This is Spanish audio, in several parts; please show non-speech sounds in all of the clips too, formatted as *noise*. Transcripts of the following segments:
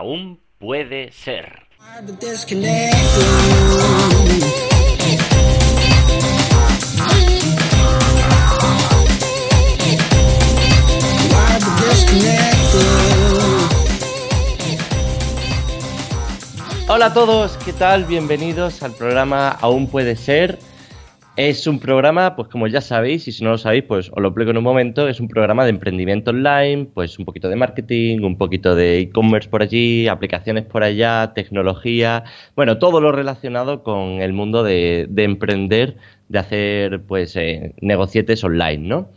aún puede ser. Hola a todos, ¿qué tal? Bienvenidos al programa Aún puede ser. Es un programa, pues como ya sabéis, y si no lo sabéis, pues os lo explico en un momento, es un programa de emprendimiento online, pues un poquito de marketing, un poquito de e-commerce por allí, aplicaciones por allá, tecnología, bueno, todo lo relacionado con el mundo de, emprender, de hacer pues eh, online, ¿no?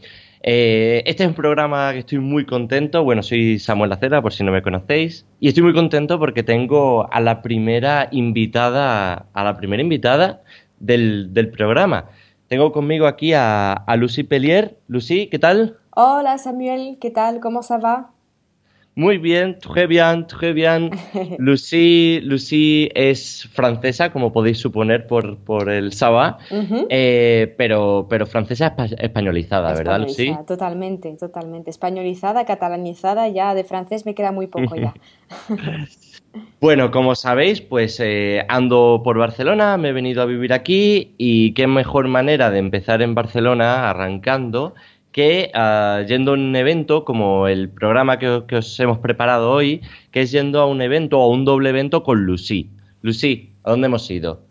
Eh, este es un programa que estoy muy contento. Bueno, soy Samuel Lacera, por si no me conocéis. Y estoy muy contento porque tengo a la primera invitada, a la primera invitada del programa. Tengo conmigo aquí a, Lucy Pellier. Lucy, ¿qué tal? Hola Samuel, ¿qué tal? ¿Cómo se va? Muy bien, très bien, très bien. Lucy, Lucy es francesa, como podéis suponer por, por el Saba, eh, pero, pero francesa españolizada, ¿verdad, Lucy? Totalmente, totalmente. Españolizada, catalanizada, ya de francés me queda muy poco ya. *laughs* *laughs* Bueno, como sabéis, pues eh, ando por Barcelona, me he venido a vivir aquí y qué mejor manera de empezar en Barcelona arrancando que ah, yendo a un evento como el programa que, os hemos preparado hoy, que es yendo a un evento o a un doble evento con Lucy. Lucy, ¿a dónde hemos ido?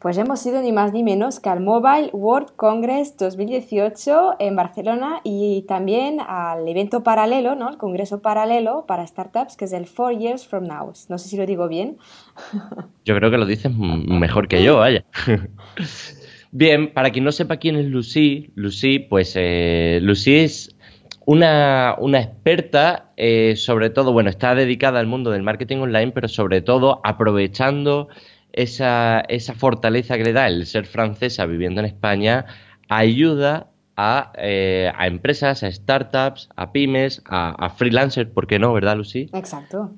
Pues hemos ido ni más ni menos que al Mobile World Congress 2018 en Barcelona y también al evento paralelo, ¿no? El congreso paralelo para startups que es el Four Years From Now. No sé si lo digo bien. Yo creo que lo dices mejor que yo, vaya. *laughs* Bien, para quien no sepa quién es Lucy, Lucy, pues eh, Lucy es una, una experta, eh, sobre todo, bueno, está dedicada al mundo del marketing online, pero sobre todo aprovechando esa, esa fortaleza que le da el ser francesa viviendo en España, ayuda a, eh, a empresas, a startups, a pymes, a, a freelancers, ¿por qué no, verdad, Lucy? Exacto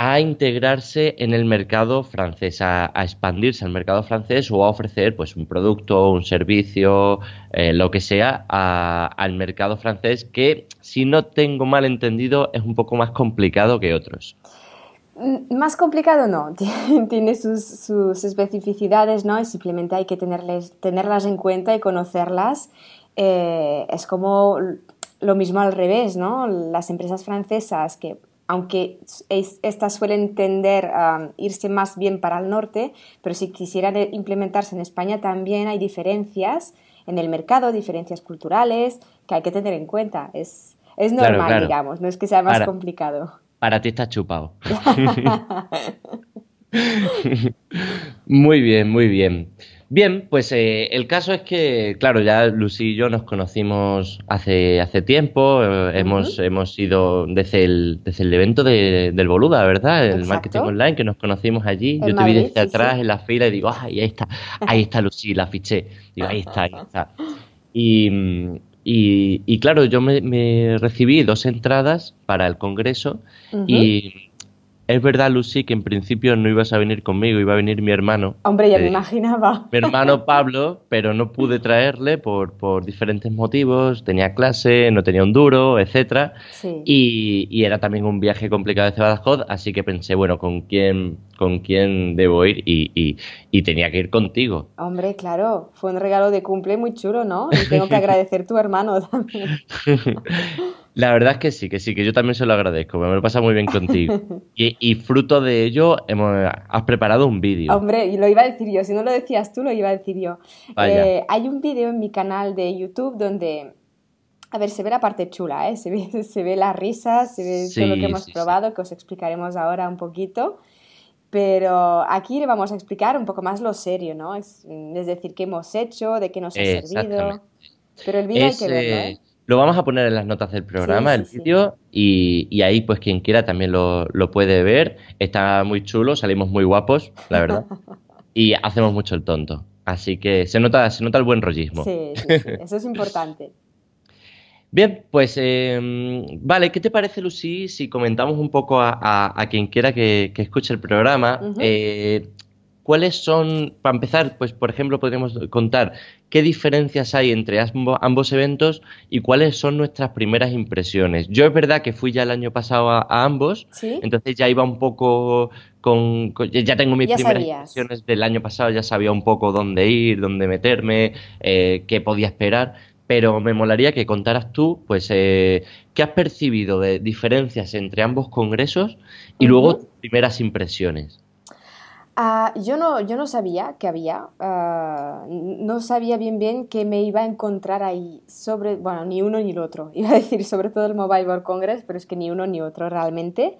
a integrarse en el mercado francés, a, expandirse al mercado francés o a ofrecer pues un producto, un servicio, eh, lo que sea, al mercado francés que, si no tengo mal entendido, es un poco más complicado que otros. Mm, más complicado no, *laughs* tiene sus, especificidades, ¿no? Y simplemente hay que tenerlas en cuenta y conocerlas. Eh, es como lo mismo al revés, ¿no? Las empresas francesas que aunque estas suelen tender a irse más bien para el norte, pero si quisieran implementarse en España también hay diferencias en el mercado, diferencias culturales que hay que tener en cuenta. Es, es normal, digamos, no es que sea más complicado. Para ti está chupado. *laughs* *laughs* muy bien, muy bien. Bien, pues eh, el caso es que, claro, ya Lucy y yo nos conocimos hace, hace tiempo, eh, hemos, hemos ido desde el, desde el evento de, del Boluda, ¿verdad? El marketing online, que nos conocimos allí. yo te vi desde atrás en la fila y digo, ay, ahí está, ahí está Lucy, la fiché. Digo, ahí está, ahí está. Y, y, claro, yo me, recibí dos entradas para el congreso y es verdad, Lucy, que en principio no ibas a venir conmigo, iba a venir mi hermano. Hombre, ya me eh, imaginaba. Mi hermano Pablo, pero no pude *laughs* traerle por, por diferentes motivos. Tenía clase, no tenía un duro, etcétera. Y, era también un viaje complicado de Badajoz, así que pensé, bueno, ¿con quién, con quién debo ir? Y, y, tenía que ir contigo. Hombre, claro, fue un regalo de cumple muy chulo, ¿no? Y tengo que *laughs* agradecer tu hermano también. *laughs* La verdad es que sí, que sí, que yo también se lo agradezco, me lo pasa muy bien contigo. *laughs* Y, fruto de ello, hemos, has preparado un vídeo. Hombre, y lo iba a decir yo, si no lo decías tú, lo iba a decir yo. Eh, hay un vídeo en mi canal de YouTube donde, a ver, se ve la parte chula, ¿eh? se, ve, *laughs* se ve las risas, se ve todo lo que hemos probado, que os explicaremos ahora un poquito. Pero aquí le vamos a explicar un poco más lo serio, ¿no? Es, decir, qué hemos hecho, de qué nos ha servido. Pero el vídeo hay que verlo, ¿eh? Lo vamos a poner en las notas del programa, el vídeo, y, ahí pues quien quiera también lo, puede ver. Está muy chulo, salimos muy guapos, la verdad. *laughs* y hacemos mucho el tonto. Así que se nota, se nota el buen rollismo. Sí, sí, *laughs* eso es importante. Bien, pues em, vale, ¿qué te parece, Lucy, si comentamos un poco a, quien quiera que, escuche el programa? ¿Cuáles son, para empezar, pues por ejemplo, podríamos contar qué diferencias hay entre ambos eventos y cuáles son nuestras primeras impresiones? Yo es verdad que fui ya el año pasado a, ambos, entonces ya iba un poco con, ya tengo mis primeras impresiones del año pasado, ya sabía un poco dónde ir, dónde meterme, eh, qué podía esperar pero me molaría que contaras tú, pues, eh, qué has percibido de diferencias entre ambos congresos y luego primeras impresiones. Ah, yo, no, yo no sabía que había, ah, no sabía bien bien qué me iba a encontrar ahí sobre, bueno, ni uno ni el otro. *laughs* Iba a decir sobre todo el Mobile World Congress, pero es que ni uno ni otro realmente.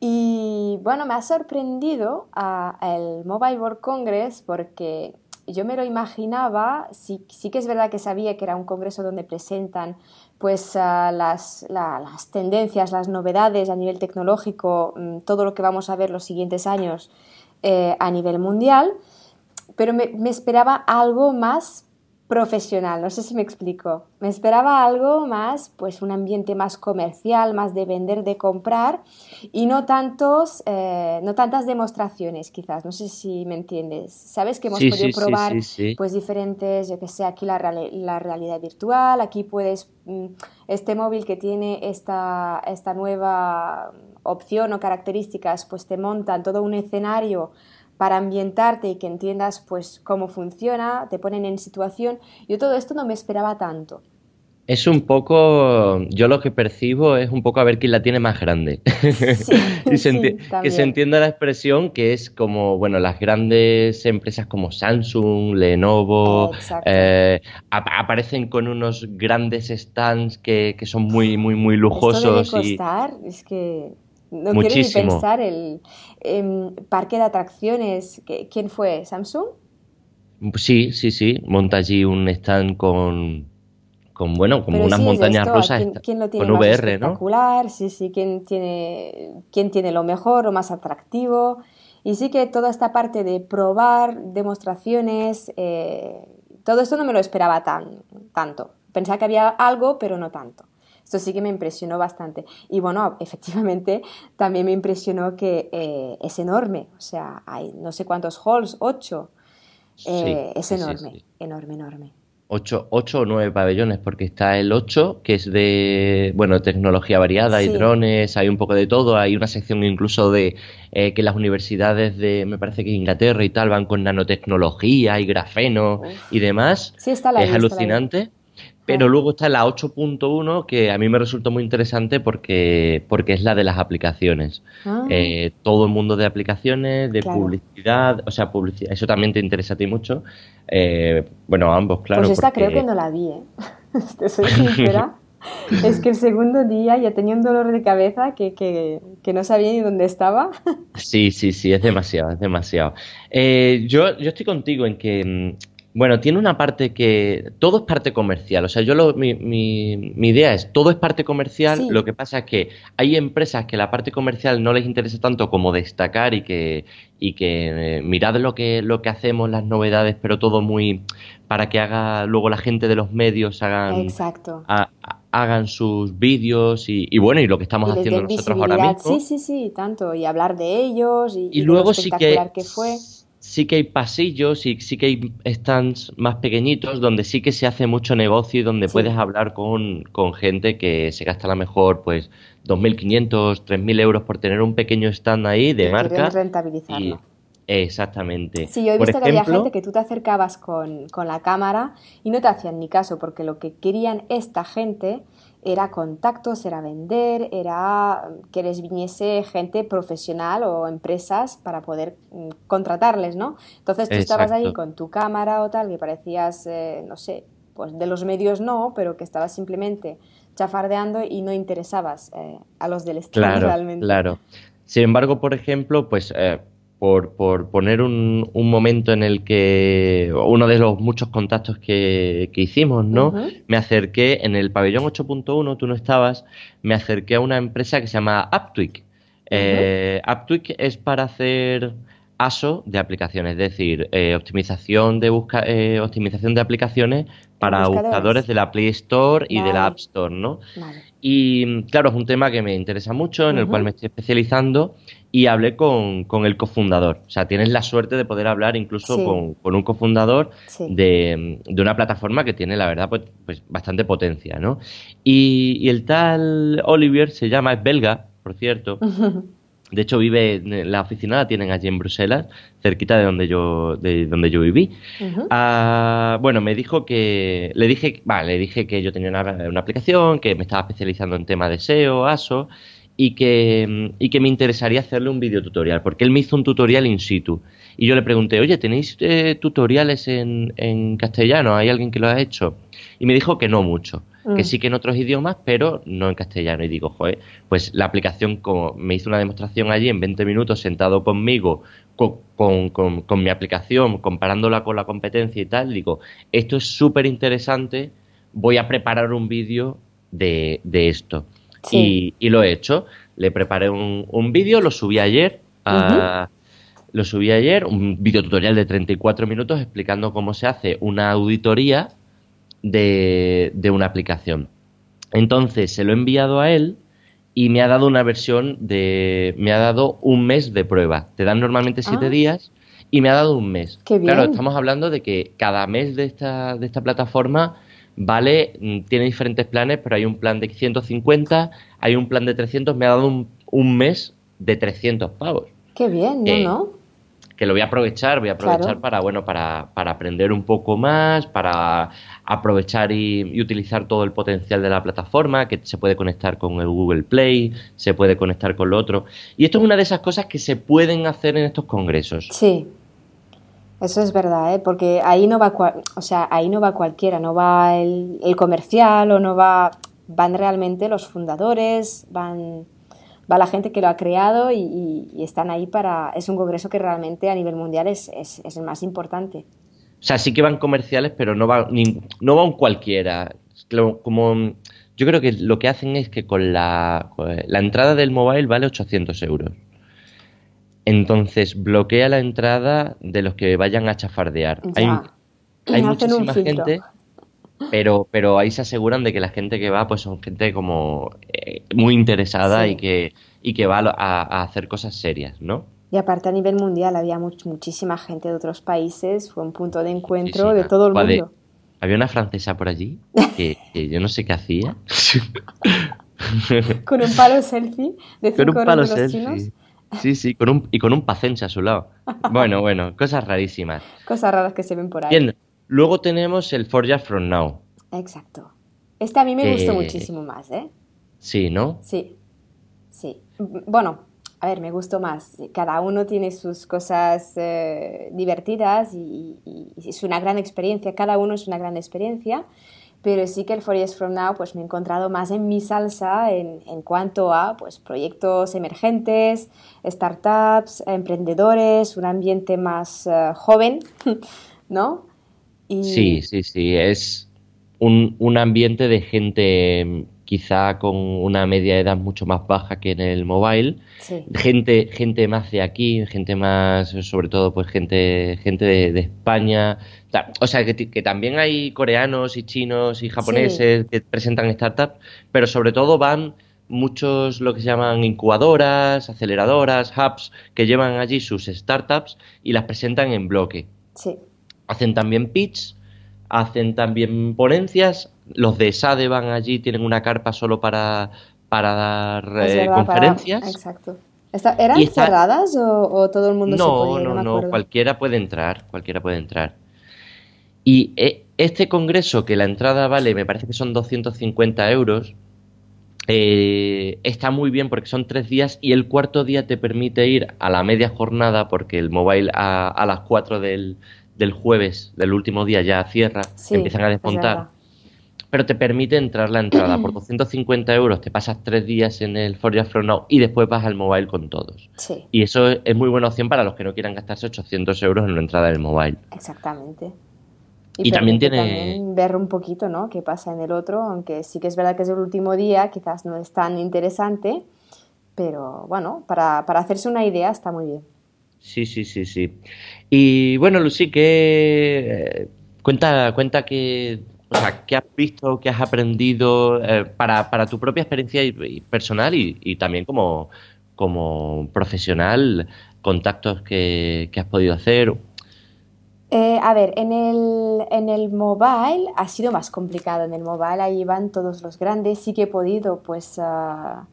Y bueno, me ha sorprendido uh, el Mobile World Congress porque yo me lo imaginaba, sí, sí, que es verdad que sabía que era un congreso donde presentan pues ah, las, las, tendencias, las novedades a nivel tecnológico, mm, todo lo que vamos a ver los siguientes años eh, a nivel mundial, pero me, me, esperaba algo más profesional, no sé si me explico. Me esperaba algo más, pues un ambiente más comercial, más de vender, de comprar y no tantos, eh, no tantas demostraciones, quizás. No sé si me entiendes. Sabes que hemos podido probar, pues diferentes, yo que sé, aquí la, la realidad virtual, aquí puedes mm, este móvil que tiene esta, esta nueva opción o características, pues te montan todo un escenario para ambientarte y que entiendas pues cómo funciona, te ponen en situación. Yo todo esto no me esperaba tanto. Es un poco, yo lo que percibo es un poco a ver quién la tiene más grande. *laughs* *laughs* que se entienda la expresión que es como, bueno, las grandes empresas como Samsung, Lenovo, eh, aparecen con unos grandes stands que, son muy, muy, muy lujosos. costar, es que no quiero ni pensar el em, parque de atracciones. ¿Quién fue? ¿Samsung? Sí, sí, sí. Monta allí un stand con, con bueno, como unas montañas rusas ¿quién, lo tiene con más VR, espectacular? Sí, sí, ¿quién tiene, quién tiene lo mejor o más atractivo. Y sí que toda esta parte de probar, demostraciones, eh, todo esto no me lo esperaba tan, tanto. Pensaba que había algo, pero no tanto. Esto sí que me impresionó bastante. Y bueno, efectivamente también me impresionó que eh, es enorme, o sea, hay no sé cuántos halls, ocho. Eh, es enorme, enorme, enorme. Ocho, ocho, o nueve pabellones, porque está el ocho, que es de, bueno, tecnología variada, hay drones, hay un poco de todo, hay una sección incluso de eh, que las universidades de, me parece que Inglaterra y tal, van con nanotecnología y grafeno y demás. Sí, está la Es alucinante. Pero luego está la 8.1 que a mí me resultó muy interesante porque, porque es la de las aplicaciones. Ah. Eh, todo el mundo de aplicaciones, de publicidad, o sea, publicidad, eso también te interesa a ti mucho. Eh, bueno, ambos, claro. Pues esta creo que no la vi, ¿eh? *laughs* Te soy sincera. *laughs* es que el segundo día ya tenía un dolor de cabeza que, que, que, no sabía ni dónde estaba. sí, sí, sí, es demasiado, es demasiado. Eh, yo, yo estoy contigo en que mm, bueno, tiene una parte que. Todo es parte comercial. O sea, yo lo, mi, mi, idea es: todo es parte comercial. Lo que pasa es que hay empresas que la parte comercial no les interesa tanto como destacar y que, y que eh, mirad lo que, lo que hacemos, las novedades, pero todo muy. para que haga luego la gente de los medios hagan. Exacto. hagan sus vídeos y, bueno, y lo que estamos haciendo nosotros ahora mismo. Sí, sí, sí, tanto. Y hablar de ellos y, y, luego sí que, que fue sí que hay pasillos y sí que hay stands más pequeñitos donde sí que se hace mucho negocio y donde puedes hablar con, gente que se gasta a lo mejor pues 2.500, 3.000 euros por tener un pequeño stand ahí de marca. rentabilizarlo. exactamente. Sí, yo he visto que había gente que tú te acercabas con, con la cámara y no te hacían ni caso porque lo que querían esta gente era contactos, era vender, era que les viniese gente profesional o empresas para poder mm, contratarles, ¿no? Entonces tú estabas ahí con tu cámara o tal, que parecías, eh, no sé, pues de los medios no, pero que estabas simplemente chafardeando y no interesabas eh, a los del claro, realmente. Claro. Sin embargo, por ejemplo, pues eh, por, poner un, momento en el que uno de los muchos contactos que, hicimos, ¿no? Me acerqué en el pabellón 8.1, tú no estabas, me acerqué a una empresa que se llama Aptwig. Eh, Aptwig es para hacer ASO de aplicaciones, es decir, eh, optimización de busca, eh, optimización de aplicaciones para buscadores? de la Play Store y de la App Store, ¿no? Y claro, es un tema que me interesa mucho, en el cual me estoy especializando y hablé con, el cofundador. O sea, tienes la suerte de poder hablar incluso con, un cofundador de, una plataforma que tiene, la verdad, pues, pues bastante potencia, ¿no? Y, el tal Olivier se llama, es belga, por cierto. *laughs* De hecho, vive, la oficina la tienen allí en Bruselas, cerquita de donde yo, de donde yo viví. Ah, bueno, me dijo que, le dije, vale, le dije que yo tenía una, una, aplicación, que me estaba especializando en tema de SEO, ASO, y que, y que me interesaría hacerle un video tutorial, porque él me hizo un tutorial in situ. Y yo le pregunté, oye, ¿tenéis eh, tutoriales en, en, castellano? ¿Hay alguien que lo ha hecho? Y me dijo que no mucho, que mm. sí que en otros idiomas, pero no en castellano. Y digo, joder, pues la aplicación, como me hizo una demostración allí en 20 minutos sentado conmigo, con, con, con, mi aplicación, comparándola con la competencia y tal, digo, esto es súper interesante, voy a preparar un vídeo de, de esto. Y, lo he hecho. Le preparé un, un vídeo, lo subí ayer. Lo subí ayer, un vídeo tutorial de 34 minutos explicando cómo se hace una auditoría de, una aplicación. Entonces se lo he enviado a él y me ha dado una versión de. Me ha dado un mes de prueba. Te dan normalmente siete ah. días y me ha dado un mes. Claro, estamos hablando de que cada mes de esta, de esta plataforma vale, mm, tiene diferentes planes, pero hay un plan de 150, hay un plan de 300, me ha dado un, mes de 300 pavos. Qué bien, ¿no? Eh, ¿no? Que lo voy a aprovechar, voy a aprovechar para, bueno, para, para, aprender un poco más, para aprovechar y, utilizar todo el potencial de la plataforma, que se puede conectar con el Google Play, se puede conectar con lo otro. Y esto es una de esas cosas que se pueden hacer en estos congresos. Sí, eso es verdad, ¿eh? porque ahí no va, o sea, ahí no va cualquiera, no va el, comercial o no va, van realmente los fundadores, van, va la gente que lo ha creado y, están ahí para, es un congreso que realmente a nivel mundial es, el más importante. O sea, sí que van comerciales, pero no va, no va un cualquiera. Como, yo creo que lo que hacen es que con la, la entrada del mobile vale 800 euros. Entonces bloquea la entrada de los que vayan a chafardear. Hay, muchísima gente, pero, pero ahí se aseguran de que la gente que va pues son gente como eh, muy interesada y, que, y que va a, hacer cosas serias, ¿no? Y aparte a nivel mundial había muchísima gente de otros países, fue un punto de encuentro de todo el mundo. había una francesa por allí *laughs* que, yo no sé qué hacía. Con un palo selfie de cinco Con un palo selfie. Sí, sí, con un, y con un pacense a su lado. *laughs* Bueno, bueno, cosas rarísimas. Cosas raras que se ven por ahí. Bien, luego tenemos el Forja From Now. Exacto. Este a mí me gustó muchísimo más, ¿eh? Sí, ¿no? Sí, sí. Bueno, a ver, me gustó más. Cada uno tiene sus cosas eh, divertidas y, es una gran experiencia. Cada uno es una gran experiencia pero sí que el Four Years From Now pues me he encontrado más en mi salsa en, en cuanto a pues, proyectos emergentes, startups, emprendedores, un ambiente más eh, joven, *laughs* ¿no? Sí, sí, sí, es un, un, ambiente de gente quizá con una media de edad mucho más baja que en el mobile, gente, gente más de aquí, gente más, sobre todo pues gente, gente de España, o sea, que, también hay coreanos y chinos y japoneses que presentan startups, pero sobre todo van muchos lo que se llaman incubadoras, aceleradoras, hubs, que llevan allí sus startups y las presentan en bloque. Sí. Hacen también pitch, hacen también ponencias. Los de SADE van allí, tienen una carpa solo para, para dar eh, conferencias. exacto. ¿Eran cerradas o, todo el mundo no, se podía? No, no, no, cualquiera puede entrar, cualquiera puede entrar. Y eh, este congreso, que la entrada vale, me parece que son 250 euros, eh, está muy bien porque son tres días y el cuarto día te permite ir a la media jornada porque el mobile a, las 4 del, jueves, del último día, ya cierra, empiezan a desmontar. Pero te permite entrar la entrada. Por *clears throat* 250 euros te pasas tres días en el Forja From Now y después vas al mobile con todos. Y eso es muy buena opción para los que no quieran gastarse 800 euros en la entrada del mobile. Exactamente. Y, también tiene... ver un poquito, ¿no? Qué pasa en el otro, aunque sí que es verdad que es el último día, quizás no es tan interesante, pero bueno, para, hacerse una idea está muy bien. Sí, sí, sí, sí. Y bueno, Lucy, que cuenta, cuenta que, qué has visto, qué has aprendido eh, para, tu propia experiencia personal y, también como, como profesional, contactos que, has podido hacer. Eh, a ver, en el, en el mobile ha sido más complicado. En el mobile ahí van todos los grandes. Sí que he podido, pues, ah,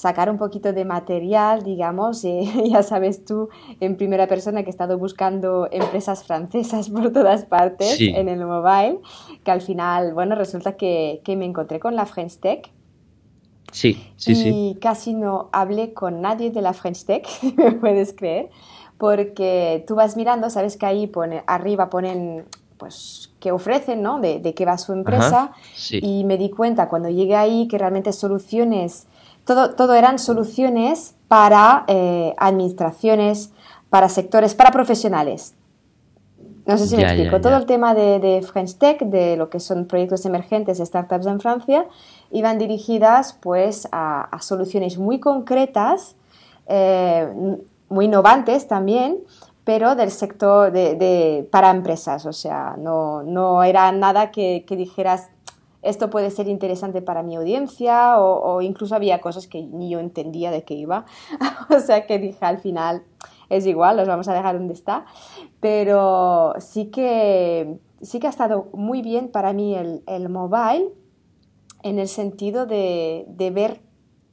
sacar un poquito de material, digamos, eh, *laughs* ya sabes tú en primera persona que he estado buscando empresas francesas por todas partes en el mobile, que al final, bueno, resulta que, que me encontré con la French Tech. Sí, sí, sí. Y casi no hablé con nadie de la French Tech, *laughs* me puedes creer, porque tú vas mirando, sabes que ahí pone, arriba ponen pues que ofrecen, ¿no? De, de qué va su empresa. Y me di cuenta cuando llegué ahí que realmente soluciones todo, eran soluciones para eh, administraciones, para sectores, para profesionales. No sé si me explico. Todo el tema de, French Tech, de lo que son proyectos emergentes, startups en Francia, iban dirigidas pues a, soluciones muy concretas, eh, muy innovantes también, pero del sector de, para empresas. O sea, no, no era nada que, que dijeras, esto puede ser interesante para mi audiencia o, incluso había cosas que ni yo entendía de qué iba. *laughs* o sea que dije al final, es igual, los vamos a dejar donde está. Pero sí que, sí que ha estado muy bien para mí el, el mobile en el sentido de, de ver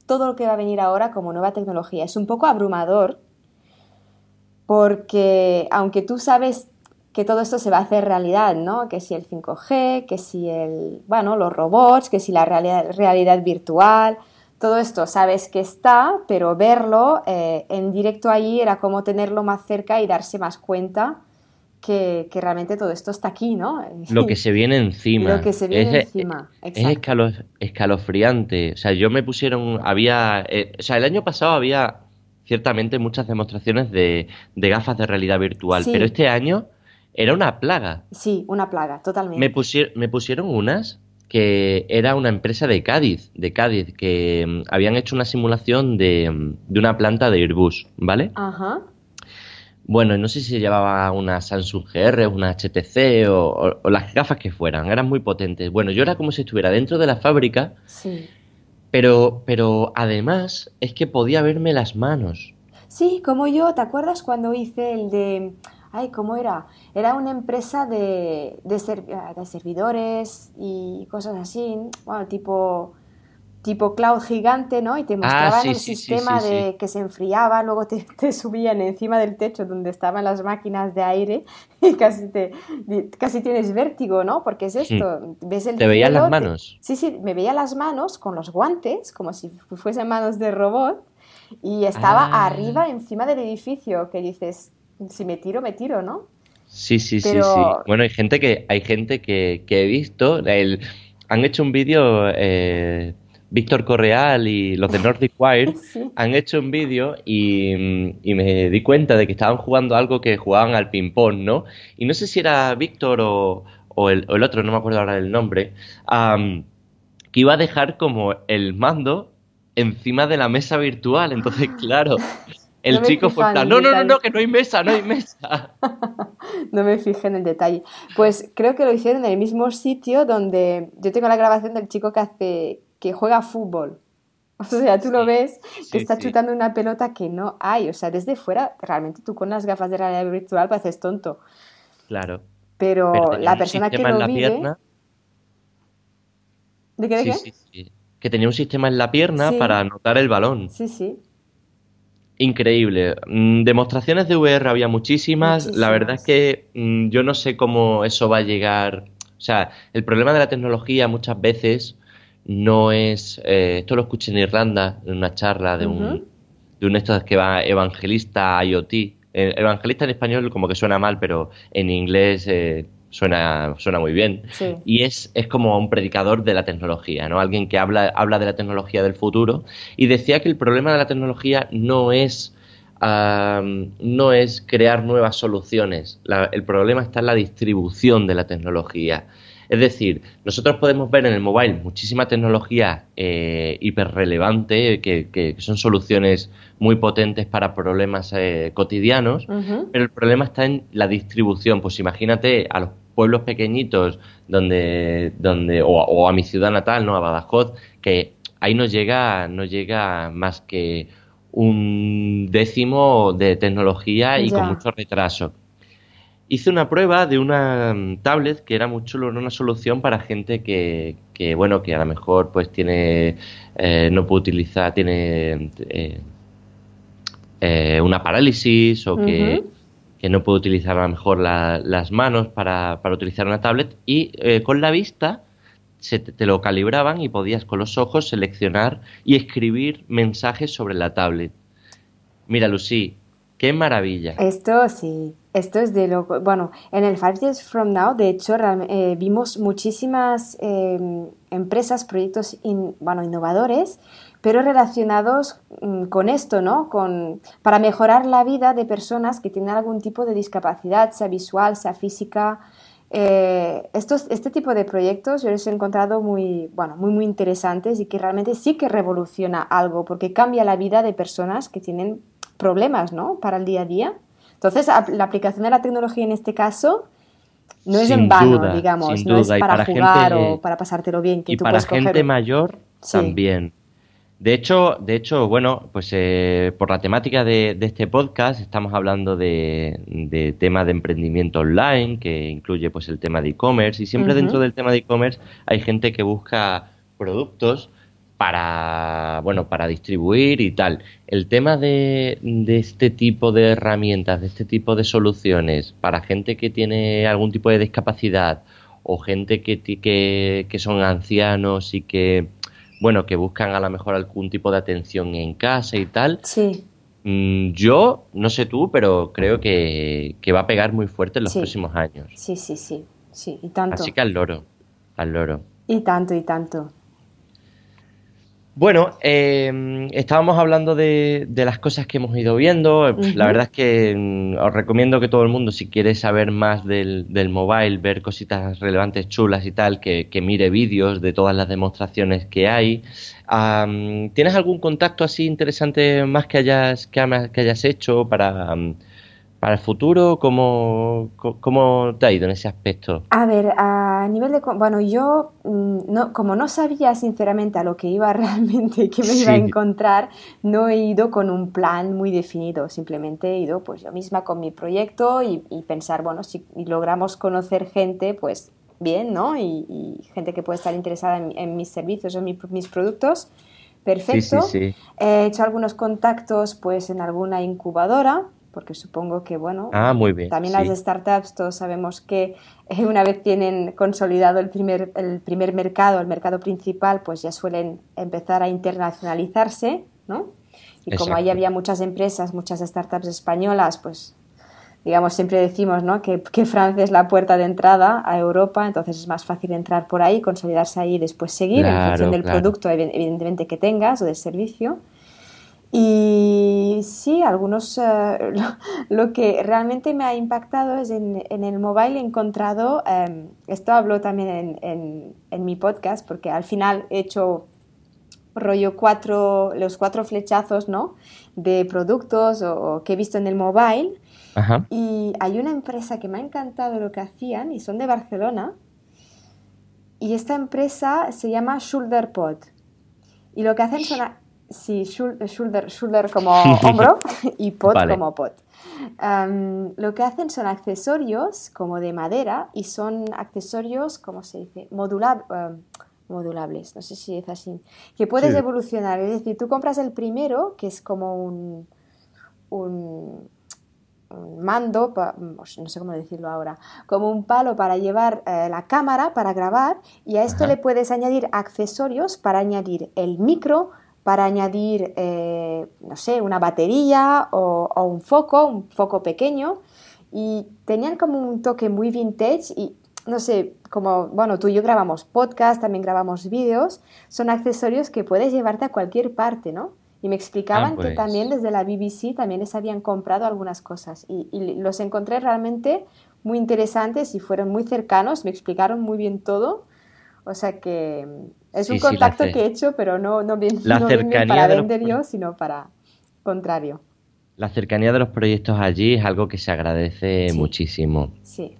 todo lo que va a venir ahora como nueva tecnología. Es un poco abrumador porque aunque tú sabes que todo esto se va a hacer realidad, ¿no? Que si el 5G, que si el, bueno, los robots, que si la realidad, realidad virtual, todo esto sabes que está, pero verlo eh, en directo ahí era como tenerlo más cerca y darse más cuenta que, realmente todo esto está aquí, ¿no? Lo que se viene encima. Lo que se viene encima. Es escalofriante. O sea, yo me pusieron, había, eh, o sea, el año pasado había ciertamente muchas demostraciones de, gafas de realidad virtual, pero este año era una plaga. Sí, una plaga, totalmente. Me, me pusieron unas que era una empresa de Cádiz, de Cádiz, que mm, habían hecho una simulación de, mm, de, una planta de Airbus, ¿vale? Ajá. Bueno, no sé si llevaba una Samsung GR, una HTC o, o, las gafas que fueran, eran muy potentes. Bueno, yo era como si estuviera dentro de la fábrica, sí. pero, pero además es que podía verme las manos. Sí, como yo, ¿te acuerdas cuando hice el de ay, ¿cómo era? Era una empresa de, de, servidores y cosas así, bueno, tipo, tipo cloud gigante, ¿no? Y te ah, mostraban el sistema de que se enfriaba, luego *laughs* te, subían encima del techo donde estaban las máquinas de aire *laughs* y casi, te, casi tienes vértigo, ¿no? Porque es esto, ves el ¿Te veían las manos? sí, sí, me veía las manos con los guantes, como si fuesen manos de robot, y estaba ah. arriba, encima del edificio, que dices, si me tiro, me tiro, ¿no? Sí, sí, sí, sí. Bueno, hay gente que, hay gente que, he visto, el, han hecho un vídeo, eh, Víctor Correal y los de Nordic Wire *laughs* han hecho un vídeo y, me di cuenta de que estaban jugando algo que jugaban al ping-pong, ¿no? Y no sé si era Víctor o, el, otro, no me acuerdo ahora del nombre, que iba a dejar como el mando encima de la mesa virtual. Entonces, *laughs* claro, el chico fue no, no, no, no, que no hay mesa, no hay mesa. *laughs* no me fijé en el detalle. Pues creo que lo hicieron en el mismo sitio donde yo tengo la grabación del chico que hace, que juega fútbol. *laughs* O sea, tú lo ves que está chutando una pelota que no hay. O sea, desde fuera, realmente tú con las gafas de realidad virtual pareces tonto. Claro. Pero, la persona que lo vive... ¿De qué? De qué? Que tenía un sistema en la pierna para anotar el balón. Sí, sí. Increíble. Mm, demostraciones de VR había muchísimas. La verdad es que mm, yo no sé cómo eso va a llegar. O sea, el problema de la tecnología muchas veces no es. Eh, esto lo escuché en Irlanda, en una charla de un, de un esto que va evangelista IoT. Evangelista en español como que suena mal, pero en inglés eh, suena, suena muy bien. Y es, es como un predicador de la tecnología, ¿no? Alguien que habla, habla de la tecnología del futuro. Y decía que el problema de la tecnología no es, no es crear nuevas soluciones. el problema está en la distribución de la tecnología. Es decir, nosotros podemos ver en el mobile muchísima tecnología eh, hiperrelevante, que, que, son soluciones muy potentes para problemas eh, cotidianos, pero el problema está en la distribución. Pues imagínate a los pueblos pequeñitos donde, donde o, a mi ciudad natal, ¿no? A Badajoz, que ahí no llega, no llega más que un décimo de tecnología y con mucho retraso. Hice una prueba de una mm, tablet que era mucho una solución para gente que, bueno, que a lo mejor pues tiene, eh, no puede utilizar, tiene eh, eh, una parálisis o que, no puede utilizar a lo mejor las manos para, para, utilizar una tablet y con la vista se te, lo calibraban y podías con los ojos seleccionar y escribir mensajes sobre la tablet. Mira, Lucy, qué maravilla. Esto sí, esto es de lo... Bueno, en el Five Years From Now, de hecho, eh, vimos muchísimas em, empresas, proyectos bueno, innovadores, pero relacionados mm, con esto, ¿no? Con, para mejorar la vida de personas que tienen algún tipo de discapacidad, sea visual, sea física, eh, estos, este tipo de proyectos yo los he encontrado muy, bueno, muy, muy interesantes y que realmente sí que revoluciona algo porque cambia la vida de personas que tienen problemas ¿no? para el día a día. Entonces, la aplicación de la tecnología en este caso no es en vano, digamos, no es para, jugar o para pasártelo bien. Que y para gente mayor también. De hecho, de hecho, bueno, pues eh, por la temática de, este podcast estamos hablando de, de temas de emprendimiento online, que incluye pues el tema de e-commerce, y siempre dentro del tema de e-commerce hay gente que busca productos para, bueno, para distribuir y tal. El tema de, de este tipo de herramientas, de este tipo de soluciones para gente que tiene algún tipo de discapacidad o gente que, que, que son ancianos y que bueno, que buscan a lo mejor algún tipo de atención en casa y tal. Sí. Mm, yo, no sé tú, pero creo que, va a pegar muy fuerte en los próximos años. Sí, sí, sí, sí, y tanto. Así que al loro, al loro. Y tanto, y tanto. Bueno, eh, estábamos hablando de, las cosas que hemos ido viendo. La verdad es que mm, os recomiendo que todo el mundo, si quiere saber más del, del mobile, ver cositas relevantes, chulas y tal, que, mire vídeos de todas las demostraciones que hay. ¿Tienes algún contacto así interesante más que hayas, que, hayas hecho para, para el futuro? ¿Cómo, ¿Cómo te ha ido en ese aspecto? A ver, a nivel de... Bueno, yo mm, no, como no sabía sinceramente a lo que iba *laughs* realmente, que me iba a encontrar, no he ido con un plan muy definido, simplemente he ido pues yo misma con mi proyecto y, pensar, bueno, si logramos conocer gente, pues bien, ¿no? Y, gente que puede estar interesada en, mis servicios o mis productos, perfecto. He hecho algunos contactos pues en alguna incubadora porque supongo que, bueno, ah, muy bien, también las startups, todos sabemos que eh, una vez tienen consolidado el primer, el primer mercado, el mercado principal, pues ya suelen empezar a internacionalizarse, ¿no? Y como ahí había muchas empresas, muchas startups españolas, pues digamos, siempre decimos ¿no? que, que, Francia es la puerta de entrada a Europa, entonces es más fácil entrar por ahí, consolidarse ahí y después seguir en función del producto, evidentemente, que tengas o del servicio. Y sí, algunos, eh, *laughs* lo, que realmente me ha impactado es en, en el mobile he encontrado, em, esto hablo también en, en, mi podcast, porque al final he hecho rollo cuatro, los cuatro flechazos, ¿no? De productos o, que he visto en el mobile. Y hay una empresa que me ha encantado lo que hacían y son de Barcelona. Y esta empresa se llama ShoulderPod. Y lo que hacen son Sí, shoulder, shoulder como *laughs* hombro y pot como pot. lo que hacen son accesorios como de madera y son accesorios, ¿cómo se dice? modulables, no sé si es así, que puedes evolucionar. Es decir, tú compras el primero, que es como un, un, mando, no sé cómo decirlo ahora, como un palo para llevar eh, la cámara, para grabar, y a esto le puedes añadir accesorios para añadir el micro, para añadir, eh, no sé, una batería o, un foco, un foco pequeño. Y tenían como un toque muy vintage y, no sé, como, bueno, tú y yo grabamos podcast, también grabamos vídeos, son accesorios que puedes llevarte a cualquier parte, ¿no? Y me explicaban que pues. también desde la BBC también les habían comprado algunas cosas y, y, los encontré realmente muy interesantes y fueron muy cercanos, me explicaron muy bien todo. O sea que es un contacto que he hecho, pero no, no, bien, la para vender yo, sino para contrario. La cercanía de los proyectos allí es algo que se agradece muchísimo. Sí.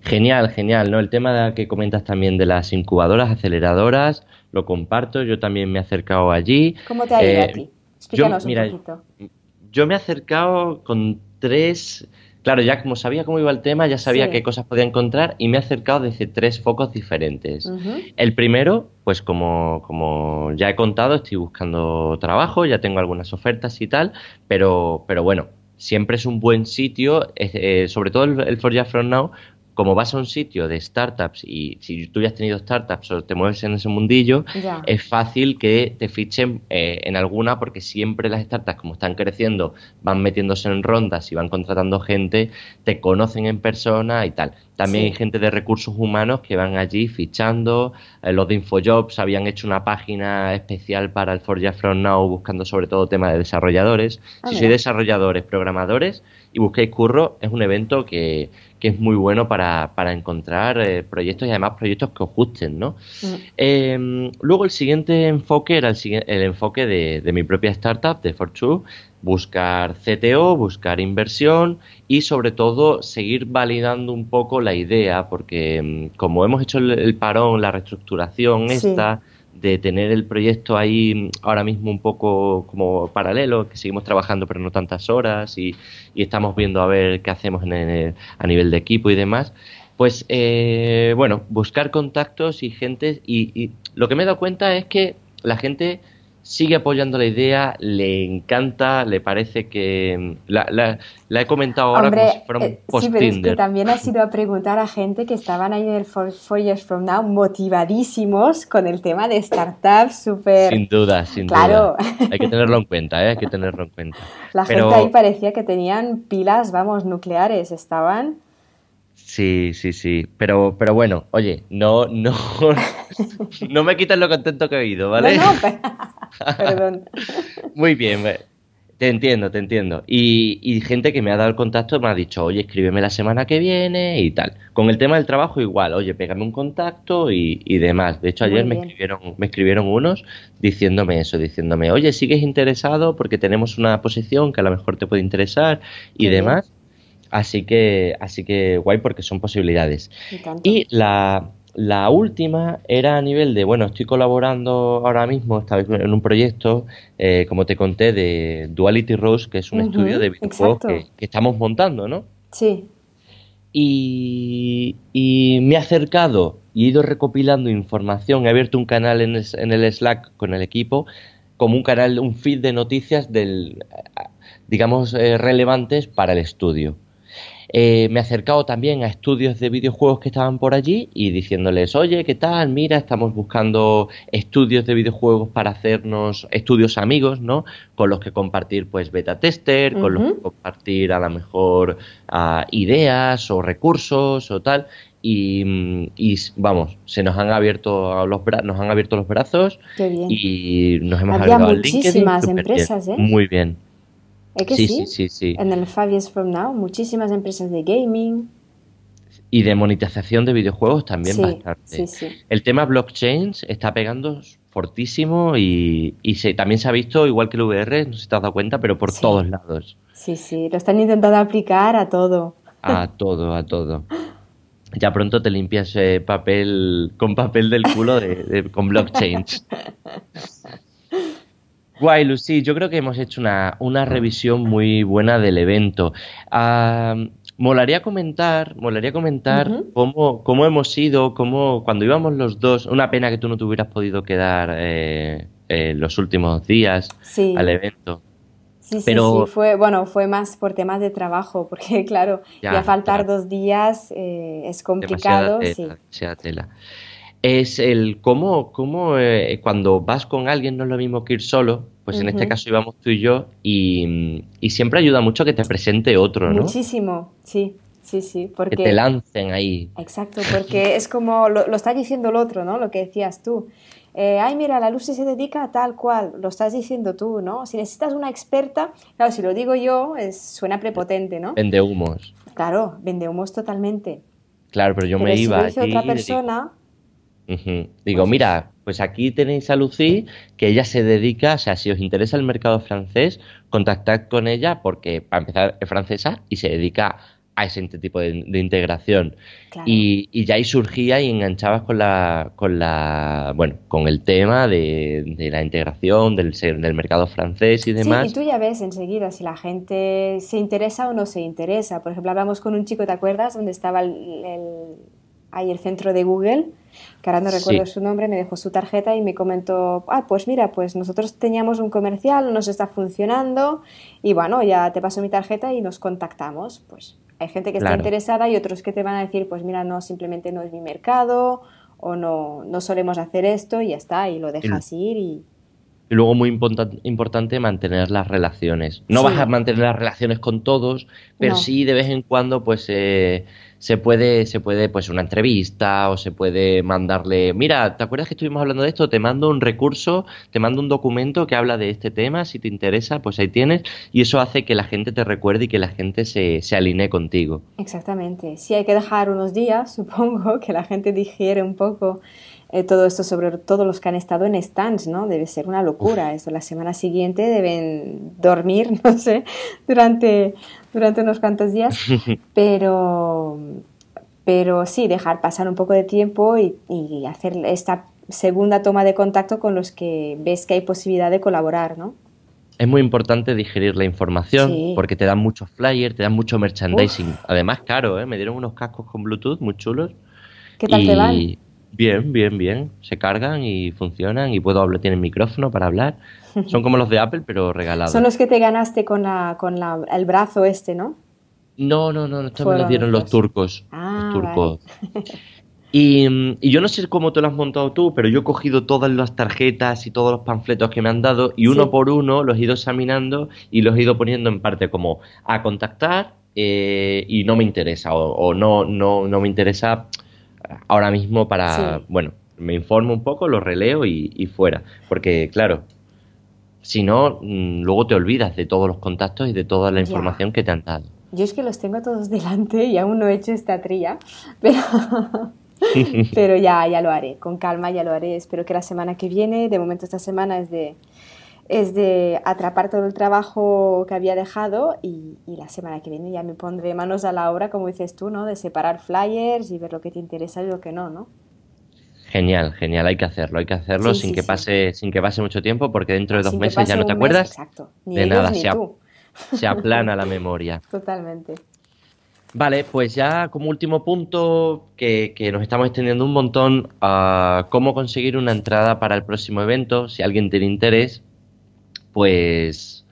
Genial, genial, ¿no? El tema que comentas también de las incubadoras, aceleradoras, lo comparto, yo también me he acercado allí. ¿Cómo te ha ido a eh, ti? Explícanos un poquito. Yo me he acercado con tres Claro, ya como sabía cómo iba el tema, ya sabía qué cosas podía encontrar y me he acercado desde tres focos diferentes. El primero, pues como, como ya he contado, estoy buscando trabajo, ya tengo algunas ofertas y tal, pero, pero bueno, siempre es un buen sitio, eh, sobre todo el, el For From Now, como vas a un sitio de startups y si tú ya has tenido startups o te mueves en ese mundillo, es fácil que te fichen eh, en alguna porque siempre las startups, como están creciendo, van metiéndose en rondas y van contratando gente, te conocen en persona y tal. También hay gente de recursos humanos que van allí fichando. Eh, los de InfoJobs habían hecho una página especial para el For From Now buscando sobre todo temas de desarrolladores. Ah, si sois desarrolladores, programadores y busquéis curro, es un evento que, es muy bueno para, encontrar eh, proyectos y además proyectos que os gusten, ¿no? Em, luego el siguiente enfoque era el, el enfoque de, de, mi propia startup, de Fortune, buscar CTO, buscar inversión y sobre todo seguir validando un poco la idea, porque mm, como hemos hecho el, parón, la reestructuración esta de tener el proyecto ahí mm, ahora mismo un poco como paralelo, que seguimos trabajando pero no tantas horas y, estamos viendo a ver qué hacemos a nivel de equipo y demás, pues eh, bueno, buscar contactos y gente y, y lo que me he dado cuenta es que la gente sigue apoyando la idea, le encanta, le parece que... Mm, la, he comentado ahora como si fuera un eh, Sí, pero es que también ha sido a preguntar a gente que estaban ahí en el Four, Years From Now motivadísimos con el tema de startups, súper... Sin duda, sin claro. duda. Hay que tenerlo en cuenta, ¿eh? Hay que *laughs* tenerlo en cuenta. La gente ahí parecía que tenían pilas, vamos, nucleares, estaban... Sí, sí, sí. Pero, pero bueno, oye, no, no, *laughs* no me quites lo contento que he oído, ¿vale? No, *laughs* perdón. Muy bien, te entiendo, te entiendo. Y, gente que me ha dado el contacto me ha dicho, oye, escríbeme la semana que viene y tal. Con el tema del trabajo igual, oye, pégame un contacto y, demás. De hecho, ayer me escribieron, me escribieron unos diciéndome eso, diciéndome, oye, ¿sigues interesado? Porque tenemos una posición que a lo mejor te puede interesar y demás. Así que, así que guay porque son posibilidades. Y la, la última era a nivel de, bueno, estoy colaborando ahora mismo en un proyecto, eh, como te conté, de Duality Rose, que es un estudio de videojuegos que, estamos montando, ¿no? Sí. Y, y, me he acercado y he ido recopilando información, he abierto un canal en el, en el Slack con el equipo, como un canal, un feed de noticias del, digamos, eh, relevantes para el estudio. Eh, me he acercado también a estudios de videojuegos que estaban por allí y diciéndoles, oye, ¿qué tal? Mira, estamos buscando estudios de videojuegos para hacernos estudios amigos, ¿no? Con los que compartir, pues, beta tester, con los que compartir a lo mejor ah, ideas o recursos o tal. Y, vamos, se nos han abierto los nos han abierto los brazos y nos hemos Había muchísimas empresas, ¿eh? Muy bien sí, sí? Sí, sí, En el Five Years From Now, muchísimas empresas de gaming. Y de monetización de videojuegos también bastante. El tema blockchain está pegando fortísimo y, también se ha visto, igual que el VR, no sé si te has dado cuenta, pero por todos lados. Sí, sí, lo están intentando aplicar a todo. A todo, a todo. Ya pronto te limpias eh, papel con papel del culo con blockchain. *laughs* Guay, Lucy, yo creo que hemos hecho una, una revisión muy buena del evento. molaría comentar, molaría comentar cómo, cómo, hemos ido, cómo cuando íbamos los dos, una pena que tú no te hubieras podido quedar eh, eh, los últimos días al evento. Sí, sí, sí, fue, bueno, fue más por temas de trabajo, *laughs* porque claro, ya, faltar dos días eh, es complicado. Demasiada tela, es el cómo, cómo eh, cuando vas con alguien no es lo mismo que ir solo, pues en este caso íbamos tú y yo, y, siempre ayuda mucho que te presente otro, ¿no? Muchísimo, sí. Sí, sí, porque... Que te lancen ahí. Exacto, porque es como lo, está diciendo el otro, ¿no? Lo que decías tú. Eh, ay, mira, la luz se dedica a tal cual, lo estás diciendo tú, ¿no? Si necesitas una experta, claro, si lo digo yo, es, suena prepotente, ¿no? Vende humos. Claro, vende humos totalmente. Claro, pero yo me iba. Si lo dice Digo, pues mira, pues aquí tenéis a Lucy, que ella se dedica, o sea, si os interesa el mercado francés, contactad con ella porque, para empezar, es francesa y se dedica a ese tipo de, integración. Y, ya ahí surgía y enganchabas con la, con la bueno, con el tema de, la integración del, del mercado francés y demás. Sí, y tú ya ves enseguida si la gente se interesa o no se interesa. Por ejemplo, hablamos con un chico, ¿te acuerdas? Donde estaba el, ahí el centro de Google, que ahora no recuerdo su nombre, me dejó su tarjeta y me comentó, ah, pues mira, pues nosotros teníamos un comercial, nos está funcionando y bueno, ya te paso mi tarjeta y nos contactamos. Pues hay gente que está interesada y otros que te van a decir, pues mira, no, simplemente no es mi mercado o no, no solemos hacer esto y ya está, y lo dejas ir y... Y luego muy importante mantener las relaciones. No vas a mantener las relaciones con todos, pero sí de vez en cuando pues eh, se puede, se puede, pues una entrevista o se puede mandarle, mira, ¿te acuerdas que estuvimos hablando de esto? Te mando un recurso, te mando un documento que habla de este tema, si te interesa, pues ahí tienes, y eso hace que la gente te recuerde y que la gente se, se alinee contigo. Exactamente, sí hay que dejar unos días, *laughs* supongo, que la gente digiere un poco eh, todo esto sobre todos los que han estado en stands, ¿no? Debe ser una locura. Eso la semana siguiente deben dormir, *laughs* no sé, durante, durante unos cuantos días. *laughs* Pero, pero sí, dejar pasar un poco de tiempo y, hacer esta segunda toma de contacto con los que ves que hay posibilidad de colaborar, ¿no? Es muy importante digerir la información porque te dan muchos flyers, te dan mucho merchandising. Además, caro, ¿eh? Me dieron unos cascos con Bluetooth muy chulos. ¿Qué tal te van? Bien, bien, bien. Se cargan y funcionan y puedo hablar, tienen micrófono para hablar. Son como los de Apple, pero regalados. Son los que te ganaste con, la, con la, el brazo este, ¿no? No, no, no, esto me lo dieron los turcos. Ah, los turcos. Y, y, yo no sé cómo te lo has montado tú, pero yo he cogido todas las tarjetas y todos los panfletos que me han dado y uno por uno los he ido examinando y los he ido poniendo en parte como a contactar eh, y no me interesa o, o no, no, no me interesa ahora mismo para, bueno, me informo un poco, lo releo y, fuera. Porque, claro, si no, mm, luego te olvidas de todos los contactos y de toda la información que te han dado. Yo es que los tengo todos *laughs* delante y aún no he hecho esta tría, pero, *laughs* pero ya, ya lo haré, con calma ya lo haré. Espero que la semana que viene, de momento esta semana es de es de atrapar todo el trabajo que había dejado y, la semana que viene ya me pondré manos a la obra, como dices tú, ¿no? De separar flyers y ver lo que te interesa y lo que no, ¿no? Genial, genial, hay que hacerlo, hay que hacerlo sin que pase, sin que pase mucho tiempo, porque dentro de dos meses ya no te acuerdas de nada, se, aplana la memoria. *laughs* Totalmente. Vale, pues ya como último punto, que, que, nos estamos extendiendo un montón a cómo conseguir una entrada para el próximo evento, si alguien tiene interés, pues,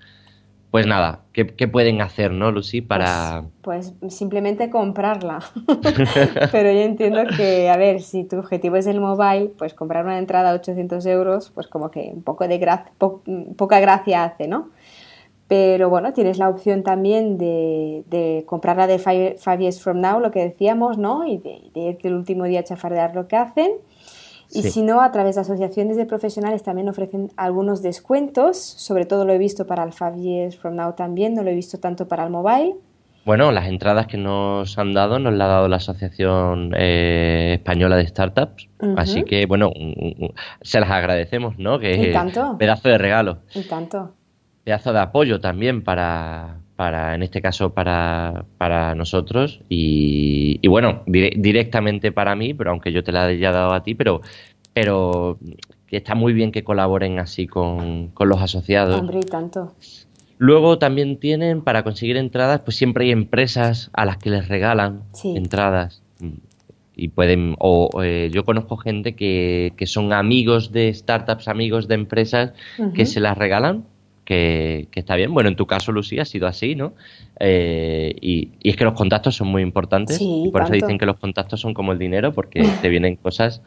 pues nada, ¿qué, pueden hacer, no, Lucy, para...? Pues, pues simplemente comprarla. *laughs* *laughs* Pero yo entiendo que, a ver, si tu objetivo es el mobile, pues comprar una entrada a 800 euros, pues como que un poco de poca gracia hace, ¿no? Pero bueno, tienes la opción también de, de comprarla de five, Years From Now, lo que decíamos, ¿no? Y de, de el último día a chafardear lo que hacen. Y si no, a través de asociaciones de profesionales también ofrecen algunos descuentos, sobre todo lo he visto para el Five Years From Now también, no lo he visto tanto para el mobile. Bueno, las entradas que nos han dado nos las ha dado la Asociación eh, Española de Startups, así que bueno, se las agradecemos, ¿no? Que pedazo de regalo. Y tanto. Pedazo de apoyo también para, para en este caso para, para nosotros y, y bueno, directamente para mí, pero aunque yo te la haya dado a ti, pero, pero que está muy bien que colaboren así con, los asociados. Hombre, y tanto. Luego también tienen, para conseguir entradas, pues siempre hay empresas a las que les regalan entradas. Y pueden, o eh, yo conozco gente que, que, son amigos de startups, amigos de empresas, que se las regalan que, está bien. Bueno, en tu caso, Lucía, ha sido así, ¿no? Eh, y, es que los contactos son muy importantes. y por eso dicen que los contactos son como el dinero, porque *laughs* te vienen cosas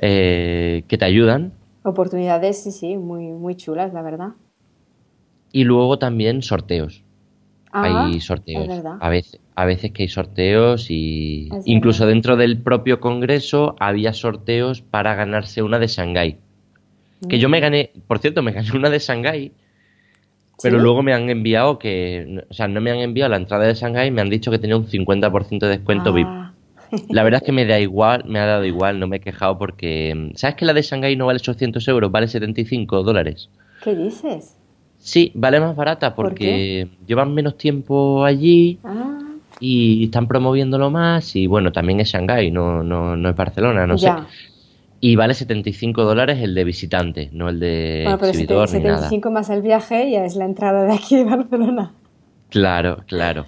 eh, que te ayudan. Oportunidades, sí, sí, muy, muy chulas, la verdad. Y luego también sorteos. Ah, hay sorteos. A veces, a veces que hay sorteos y incluso dentro del propio congreso había sorteos para ganarse una de Shanghái. Que yo me mm. gané, por cierto, me gané una de Shanghái pero luego me han enviado que, o sea, no me han enviado la entrada de Shanghai, me han dicho que tenía un 50% de descuento VIP. Ah. La verdad es que me da *laughs* igual, me ha dado igual, no me he quejado porque, ¿sabes que la de Shanghai no vale 800 euros, vale 75 dólares? ¿Qué dices? Sí, vale más barata porque llevan menos tiempo allí. Ah. y están promoviéndolo más y bueno, también es Shanghái, no, no, no es Barcelona, no sé. Y vale 75 dólares el de visitante, no el de bueno, pero exhibidor 75 más el viaje ya es la entrada de aquí de Barcelona. Claro, claro.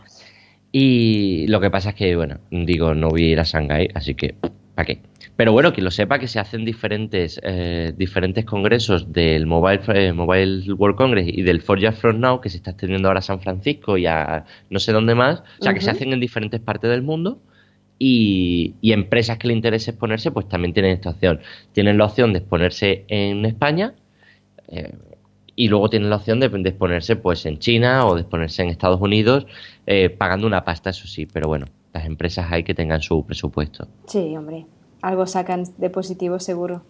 Y lo que pasa es que, bueno, digo, no voy a ir a Shanghái, así que, ¿para qué? Pero bueno, que lo sepa que se hacen diferentes, eh, diferentes congresos del Mobile, eh, Mobile World Congress y del Forge Front Now, que se está extendiendo ahora a San Francisco y a no sé dónde más. O sea, que se hacen en diferentes partes del mundo. Y, empresas que le interese exponerse, pues también tienen esta opción. Tienen la opción de exponerse en España eh, y luego tienen la opción de, exponerse pues en China o de exponerse en Estados Unidos, pagando una pasta, eso sí. Pero bueno, las empresas hay que tengan su presupuesto. Sí, hombre algo sacan de positivo seguro.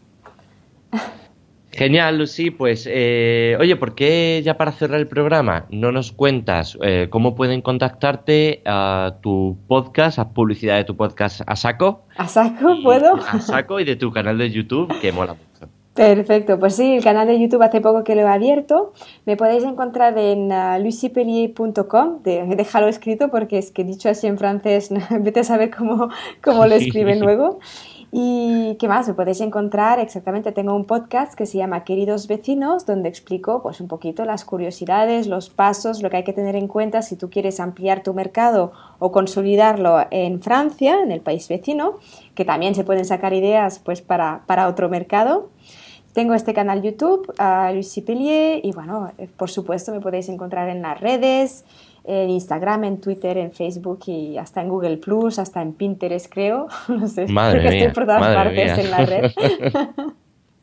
*laughs* Genial, Lucy. Pues, eh, oye, ¿por qué ya para cerrar el programa no nos cuentas eh, cómo pueden contactarte a tu podcast, a publicidad de tu podcast a saco? ¿A saco? ¿Puedo? *laughs* A saco y de tu canal de YouTube, que mola mucho. Perfecto, pues sí, el canal de YouTube hace poco que lo he abierto. Me podéis encontrar en uh, lucipelier.com, déjalo escrito porque es que dicho así en francés, *laughs* vete a saber cómo, cómo lo *laughs* escriben luego. ¿Y qué más? Me podéis encontrar exactamente, tengo un podcast que se llama Queridos Vecinos, donde explico pues un poquito las curiosidades, los pasos, lo que hay que tener en cuenta si tú quieres ampliar tu mercado o consolidarlo en Francia, en el país vecino, que también se pueden sacar ideas pues para, para otro mercado. Tengo este canal YouTube, a Lucie Pellier, y bueno, eh, por supuesto me podéis encontrar en las redes, en Instagram, en Twitter, en Facebook y hasta en Google Plus, hasta en Pinterest, creo. *laughs* No sé, madre creo que estoy por todas partes en la red.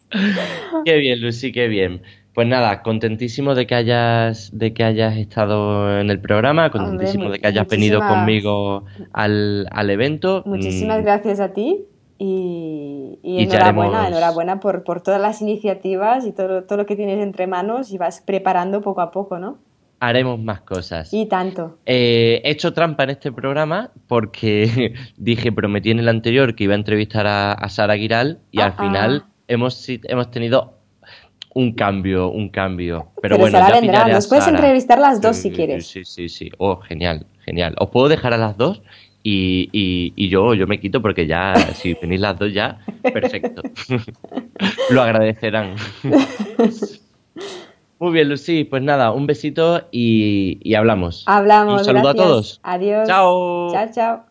*laughs* qué bien, Lucy, qué bien. Pues nada, contentísimo de que hayas, de que hayas estado en el programa, contentísimo de que hayas venido conmigo al, al, evento. Muchísimas mm. gracias a ti y, enhorabuena, enhorabuena por, por, todas las iniciativas y todo, todo lo que tienes entre manos y vas preparando poco a poco, ¿no? Haremos más cosas. Y tanto. Eh, he hecho trampa en este programa porque *laughs* dije, prometí en el anterior que iba a entrevistar a, Sara Giral y al ah, final ah. hemos, hemos tenido un cambio, un cambio. Pero, bueno, Sara ya vendrá. Nos puedes entrevistar las dos si quieres. Sí, sí, sí. Oh, genial, genial. Os puedo dejar a las dos y, y, y yo, yo me quito porque ya, si venís las dos ya, *laughs* perfecto. *laughs* Lo agradecerán. Muy bien, Lucy. Pues nada, un besito y, y hablamos. Hablamos. Un saludo a todos. Adiós. Chao. Chao, chao.